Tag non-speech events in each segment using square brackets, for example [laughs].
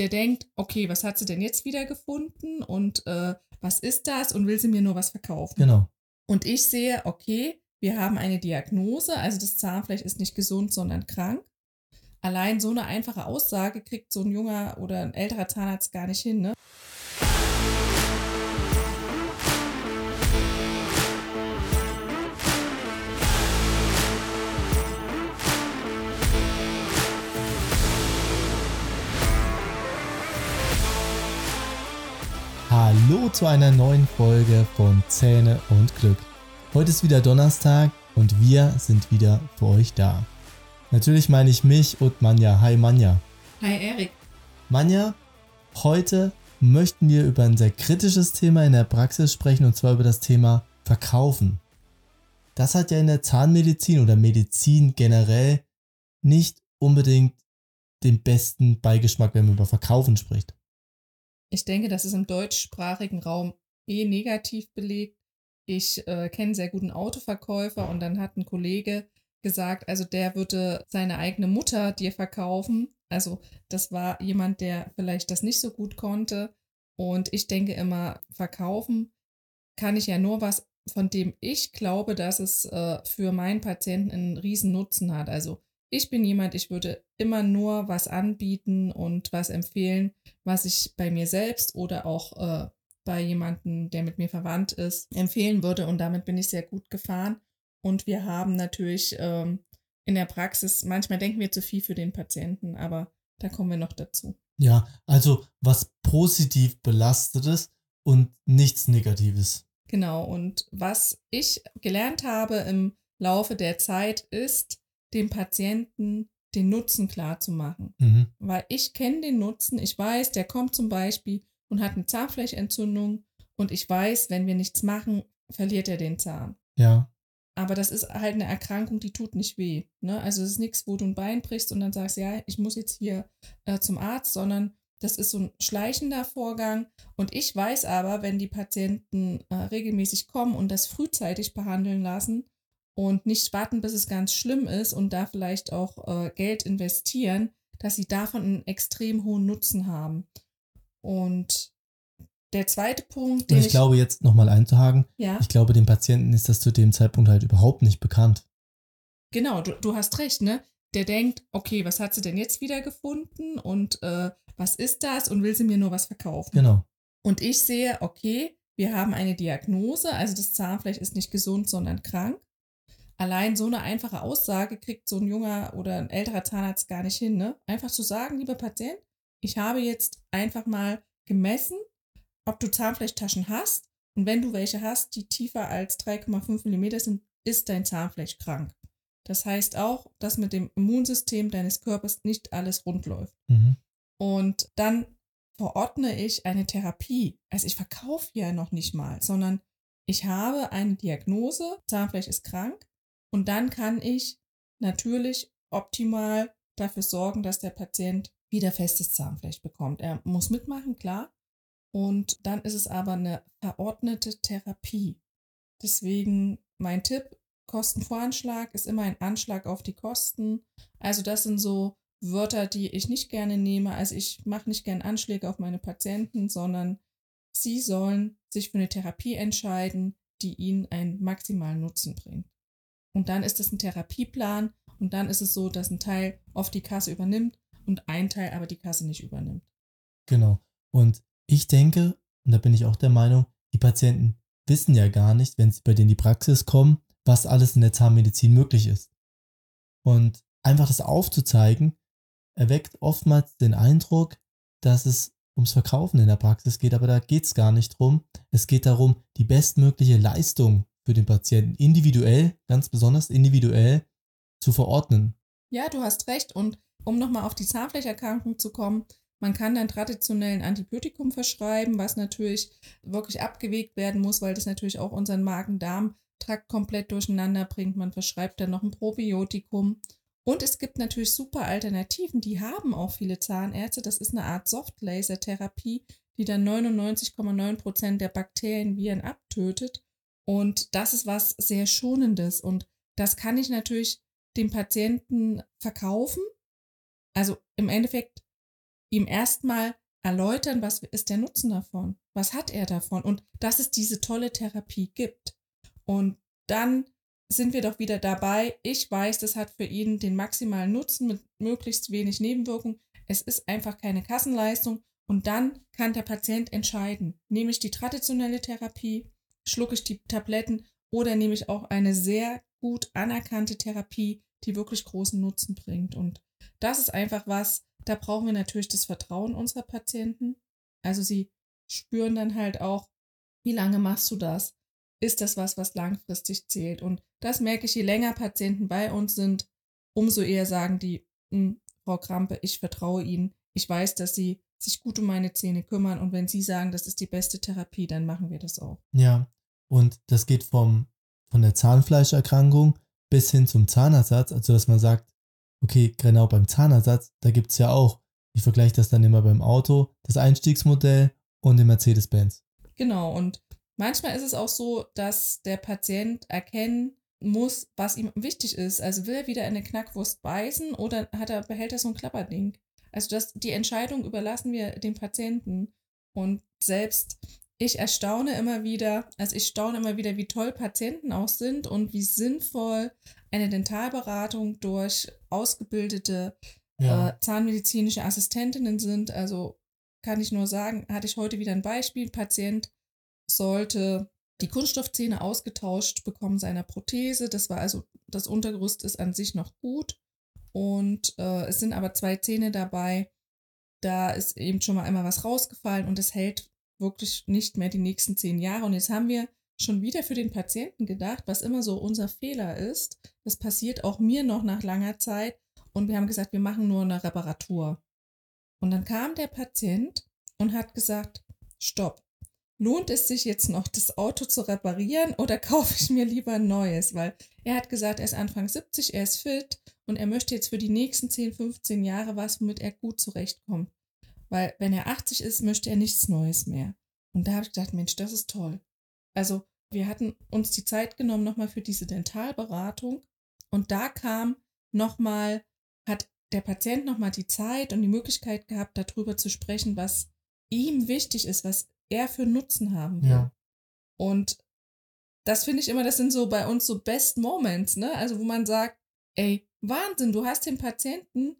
der denkt, okay, was hat sie denn jetzt wieder gefunden und äh, was ist das und will sie mir nur was verkaufen? Genau. Und ich sehe, okay, wir haben eine Diagnose, also das Zahnfleisch ist nicht gesund, sondern krank. Allein so eine einfache Aussage kriegt so ein junger oder ein älterer Zahnarzt gar nicht hin, ne? Zu einer neuen Folge von Zähne und Glück. Heute ist wieder Donnerstag und wir sind wieder für euch da. Natürlich meine ich mich und Manja. Hi Manja. Hi Erik. Manja, heute möchten wir über ein sehr kritisches Thema in der Praxis sprechen und zwar über das Thema Verkaufen. Das hat ja in der Zahnmedizin oder Medizin generell nicht unbedingt den besten Beigeschmack, wenn man über Verkaufen spricht. Ich denke, das ist im deutschsprachigen Raum eh negativ belegt. Ich äh, kenne sehr guten Autoverkäufer und dann hat ein Kollege gesagt, also der würde seine eigene Mutter dir verkaufen. Also das war jemand, der vielleicht das nicht so gut konnte. Und ich denke immer, verkaufen kann ich ja nur was, von dem ich glaube, dass es äh, für meinen Patienten einen riesen Nutzen hat. Also ich bin jemand, ich würde immer nur was anbieten und was empfehlen, was ich bei mir selbst oder auch äh, bei jemandem, der mit mir verwandt ist, empfehlen würde. Und damit bin ich sehr gut gefahren. Und wir haben natürlich ähm, in der Praxis, manchmal denken wir zu viel für den Patienten, aber da kommen wir noch dazu. Ja, also was positiv belastetes und nichts Negatives. Genau, und was ich gelernt habe im Laufe der Zeit ist, dem Patienten den Nutzen klar zu machen. Mhm. Weil ich kenne den Nutzen, ich weiß, der kommt zum Beispiel und hat eine Zahnfleischentzündung und ich weiß, wenn wir nichts machen, verliert er den Zahn. Ja. Aber das ist halt eine Erkrankung, die tut nicht weh. Ne? Also es ist nichts, wo du ein Bein brichst und dann sagst, ja, ich muss jetzt hier äh, zum Arzt, sondern das ist so ein schleichender Vorgang. Und ich weiß aber, wenn die Patienten äh, regelmäßig kommen und das frühzeitig behandeln lassen, und nicht warten, bis es ganz schlimm ist und da vielleicht auch äh, Geld investieren, dass sie davon einen extrem hohen Nutzen haben. Und der zweite Punkt, den ich, ich glaube jetzt nochmal einzuhaken, ja? ich glaube, dem Patienten ist das zu dem Zeitpunkt halt überhaupt nicht bekannt. Genau, du, du hast recht, ne? Der denkt, okay, was hat sie denn jetzt wieder gefunden und äh, was ist das und will sie mir nur was verkaufen? Genau. Und ich sehe, okay, wir haben eine Diagnose, also das Zahnfleisch ist nicht gesund, sondern krank allein so eine einfache Aussage kriegt so ein junger oder ein älterer Zahnarzt gar nicht hin, ne? Einfach zu sagen, lieber Patient, ich habe jetzt einfach mal gemessen, ob du Zahnfleischtaschen hast. Und wenn du welche hast, die tiefer als 3,5 mm sind, ist dein Zahnfleisch krank. Das heißt auch, dass mit dem Immunsystem deines Körpers nicht alles rund läuft. Mhm. Und dann verordne ich eine Therapie. Also ich verkaufe ja noch nicht mal, sondern ich habe eine Diagnose, Zahnfleisch ist krank und dann kann ich natürlich optimal dafür sorgen, dass der Patient wieder festes Zahnfleisch bekommt. Er muss mitmachen, klar. Und dann ist es aber eine verordnete Therapie. Deswegen mein Tipp, Kostenvoranschlag ist immer ein Anschlag auf die Kosten. Also das sind so Wörter, die ich nicht gerne nehme. Also ich mache nicht gerne Anschläge auf meine Patienten, sondern sie sollen sich für eine Therapie entscheiden, die ihnen einen maximalen Nutzen bringt. Und dann ist es ein Therapieplan und dann ist es so, dass ein Teil oft die Kasse übernimmt und ein Teil aber die Kasse nicht übernimmt. Genau. Und ich denke, und da bin ich auch der Meinung, die Patienten wissen ja gar nicht, wenn sie bei denen in die Praxis kommen, was alles in der Zahnmedizin möglich ist. Und einfach das aufzuzeigen, erweckt oftmals den Eindruck, dass es ums Verkaufen in der Praxis geht, aber da geht es gar nicht drum. Es geht darum, die bestmögliche Leistung für den Patienten individuell, ganz besonders individuell zu verordnen. Ja, du hast recht. Und um nochmal auf die Zahnfleischerkrankung zu kommen, man kann dann traditionell ein Antibiotikum verschreiben, was natürlich wirklich abgewegt werden muss, weil das natürlich auch unseren Magen-Darm-Trakt komplett durcheinander bringt. Man verschreibt dann noch ein Probiotikum. Und es gibt natürlich super Alternativen, die haben auch viele Zahnärzte. Das ist eine Art Soft-Laser-Therapie, die dann 99,9 Prozent der Bakterien, Viren abtötet. Und das ist was sehr Schonendes. Und das kann ich natürlich dem Patienten verkaufen. Also im Endeffekt ihm erstmal erläutern, was ist der Nutzen davon? Was hat er davon? Und dass es diese tolle Therapie gibt. Und dann sind wir doch wieder dabei. Ich weiß, das hat für ihn den maximalen Nutzen mit möglichst wenig Nebenwirkungen. Es ist einfach keine Kassenleistung. Und dann kann der Patient entscheiden, nehme ich die traditionelle Therapie, schlucke ich die Tabletten oder nehme ich auch eine sehr gut anerkannte Therapie, die wirklich großen Nutzen bringt. Und das ist einfach was, da brauchen wir natürlich das Vertrauen unserer Patienten. Also sie spüren dann halt auch, wie lange machst du das? Ist das was, was langfristig zählt? Und das merke ich, je länger Patienten bei uns sind, umso eher sagen die, hm, Frau Krampe, ich vertraue Ihnen. Ich weiß, dass Sie sich gut um meine Zähne kümmern und wenn Sie sagen, das ist die beste Therapie, dann machen wir das auch. Ja, und das geht vom, von der Zahnfleischerkrankung bis hin zum Zahnersatz, also dass man sagt, okay, genau beim Zahnersatz, da gibt es ja auch, ich vergleiche das dann immer beim Auto, das Einstiegsmodell und den Mercedes-Benz. Genau, und manchmal ist es auch so, dass der Patient erkennen muss, was ihm wichtig ist. Also will er wieder eine Knackwurst beißen oder hat er, behält er so ein Klapperding? Also das, die Entscheidung überlassen wir dem Patienten. Und selbst ich erstaune immer wieder, also ich staune immer wieder, wie toll Patienten auch sind und wie sinnvoll eine Dentalberatung durch ausgebildete ja. äh, zahnmedizinische Assistentinnen sind. Also kann ich nur sagen, hatte ich heute wieder ein Beispiel. Ein Patient sollte die Kunststoffzähne ausgetauscht bekommen seiner Prothese. Das war also, das Untergerüst ist an sich noch gut. Und äh, es sind aber zwei Zähne dabei. Da ist eben schon mal einmal was rausgefallen und es hält wirklich nicht mehr die nächsten zehn Jahre. Und jetzt haben wir schon wieder für den Patienten gedacht, was immer so unser Fehler ist. Das passiert auch mir noch nach langer Zeit. Und wir haben gesagt, wir machen nur eine Reparatur. Und dann kam der Patient und hat gesagt, stopp, lohnt es sich jetzt noch, das Auto zu reparieren oder [laughs] kaufe ich mir lieber ein neues? Weil er hat gesagt, er ist Anfang 70, er ist fit und er möchte jetzt für die nächsten 10, 15 Jahre was, womit er gut zurechtkommt. Weil wenn er 80 ist, möchte er nichts Neues mehr. Und da habe ich gedacht, Mensch, das ist toll. Also wir hatten uns die Zeit genommen nochmal für diese Dentalberatung und da kam nochmal, hat der Patient nochmal die Zeit und die Möglichkeit gehabt, darüber zu sprechen, was ihm wichtig ist, was er für Nutzen haben will. Ja. Und das finde ich immer, das sind so bei uns so Best Moments, ne? Also wo man sagt, ey, Wahnsinn, du hast dem Patienten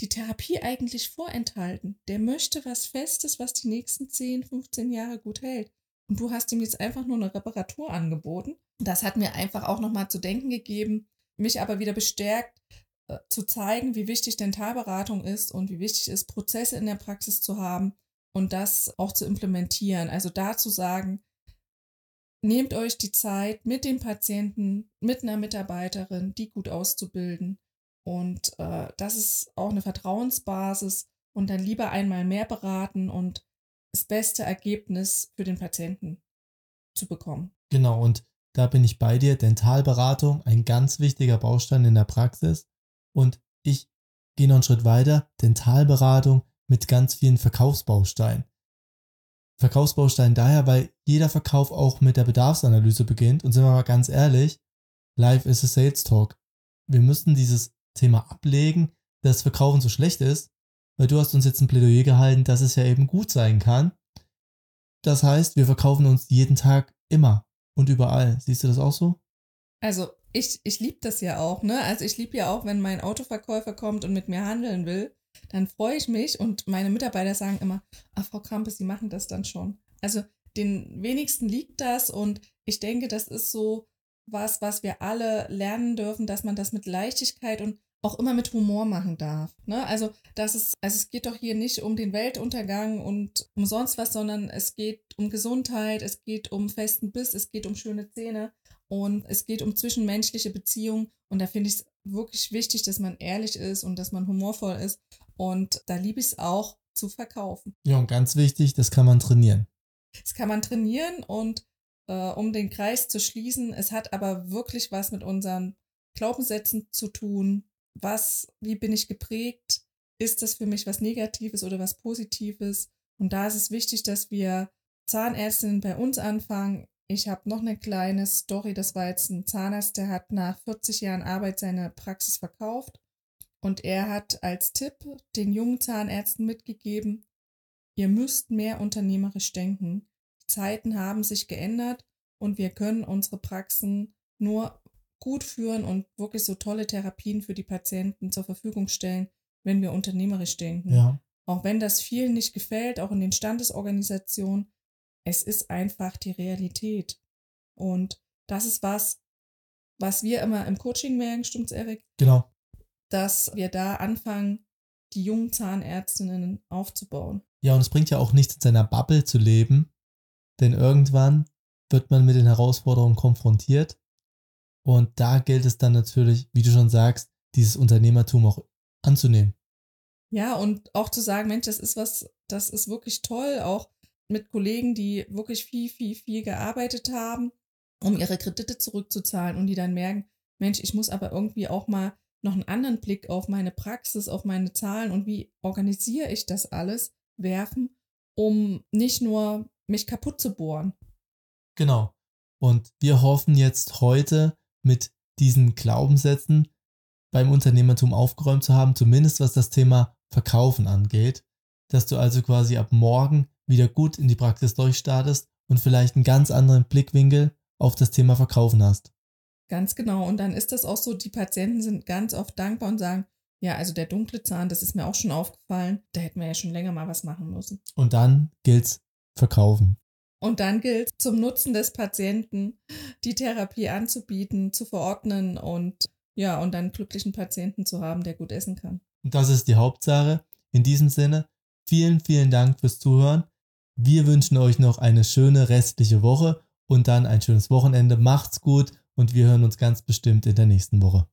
die Therapie eigentlich vorenthalten. Der möchte was Festes, was die nächsten 10, 15 Jahre gut hält. Und du hast ihm jetzt einfach nur eine Reparatur angeboten. Das hat mir einfach auch nochmal zu denken gegeben, mich aber wieder bestärkt, äh, zu zeigen, wie wichtig Dentalberatung ist und wie wichtig es ist, Prozesse in der Praxis zu haben und das auch zu implementieren. Also da zu sagen, nehmt euch die Zeit mit dem Patienten, mit einer Mitarbeiterin, die gut auszubilden und äh, das ist auch eine Vertrauensbasis und dann lieber einmal mehr beraten und das beste Ergebnis für den Patienten zu bekommen. Genau, und da bin ich bei dir. Dentalberatung, ein ganz wichtiger Baustein in der Praxis. Und ich gehe noch einen Schritt weiter. Dentalberatung mit ganz vielen Verkaufsbausteinen. Verkaufsbaustein daher, weil jeder Verkauf auch mit der Bedarfsanalyse beginnt. Und sind wir mal ganz ehrlich, live is a sales talk. Wir müssen dieses Thema ablegen, dass Verkaufen so schlecht ist, weil du hast uns jetzt ein Plädoyer gehalten, dass es ja eben gut sein kann. Das heißt, wir verkaufen uns jeden Tag immer und überall. Siehst du das auch so? Also, ich, ich liebe das ja auch, ne? Also, ich liebe ja auch, wenn mein Autoverkäufer kommt und mit mir handeln will, dann freue ich mich und meine Mitarbeiter sagen immer, ach, Frau Krampes, Sie machen das dann schon. Also, den wenigsten liegt das und ich denke, das ist so was, was wir alle lernen dürfen, dass man das mit Leichtigkeit und auch immer mit Humor machen darf. Ne? Also, das ist, also es geht doch hier nicht um den Weltuntergang und um sonst was, sondern es geht um Gesundheit, es geht um festen Biss, es geht um schöne Zähne und es geht um zwischenmenschliche Beziehungen. Und da finde ich es wirklich wichtig, dass man ehrlich ist und dass man humorvoll ist. Und da liebe ich es auch zu verkaufen. Ja, und ganz wichtig, das kann man trainieren. Das kann man trainieren und äh, um den Kreis zu schließen, es hat aber wirklich was mit unseren Glaubenssätzen zu tun, was, wie bin ich geprägt? Ist das für mich was Negatives oder was Positives? Und da ist es wichtig, dass wir Zahnärztinnen bei uns anfangen. Ich habe noch eine kleine Story. Das war jetzt ein Zahnarzt, der hat nach 40 Jahren Arbeit seine Praxis verkauft. Und er hat als Tipp den jungen Zahnärzten mitgegeben, ihr müsst mehr unternehmerisch denken. Die Zeiten haben sich geändert und wir können unsere Praxen nur gut führen und wirklich so tolle Therapien für die Patienten zur Verfügung stellen, wenn wir unternehmerisch denken. Ja. Auch wenn das vielen nicht gefällt, auch in den Standesorganisationen, es ist einfach die Realität. Und das ist was, was wir immer im Coaching merken, stimmt's, Erik? Genau. Dass wir da anfangen, die jungen Zahnärztinnen aufzubauen. Ja, und es bringt ja auch nichts, in seiner Bubble zu leben, denn irgendwann wird man mit den Herausforderungen konfrontiert. Und da gilt es dann natürlich, wie du schon sagst, dieses Unternehmertum auch anzunehmen. Ja, und auch zu sagen, Mensch, das ist was, das ist wirklich toll, auch mit Kollegen, die wirklich viel, viel, viel gearbeitet haben, um ihre Kredite zurückzuzahlen und die dann merken, Mensch, ich muss aber irgendwie auch mal noch einen anderen Blick auf meine Praxis, auf meine Zahlen und wie organisiere ich das alles werfen, um nicht nur mich kaputt zu bohren. Genau. Und wir hoffen jetzt heute mit diesen Glaubenssätzen beim Unternehmertum aufgeräumt zu haben, zumindest was das Thema Verkaufen angeht, dass du also quasi ab morgen wieder gut in die Praxis durchstartest und vielleicht einen ganz anderen Blickwinkel auf das Thema Verkaufen hast. Ganz genau. Und dann ist das auch so, die Patienten sind ganz oft dankbar und sagen, ja, also der dunkle Zahn, das ist mir auch schon aufgefallen, da hätten wir ja schon länger mal was machen müssen. Und dann gilt's verkaufen. Und dann gilt zum Nutzen des Patienten die Therapie anzubieten, zu verordnen und ja, und dann glücklichen Patienten zu haben, der gut essen kann. Das ist die Hauptsache. In diesem Sinne, vielen, vielen Dank fürs Zuhören. Wir wünschen euch noch eine schöne restliche Woche und dann ein schönes Wochenende. Macht's gut und wir hören uns ganz bestimmt in der nächsten Woche.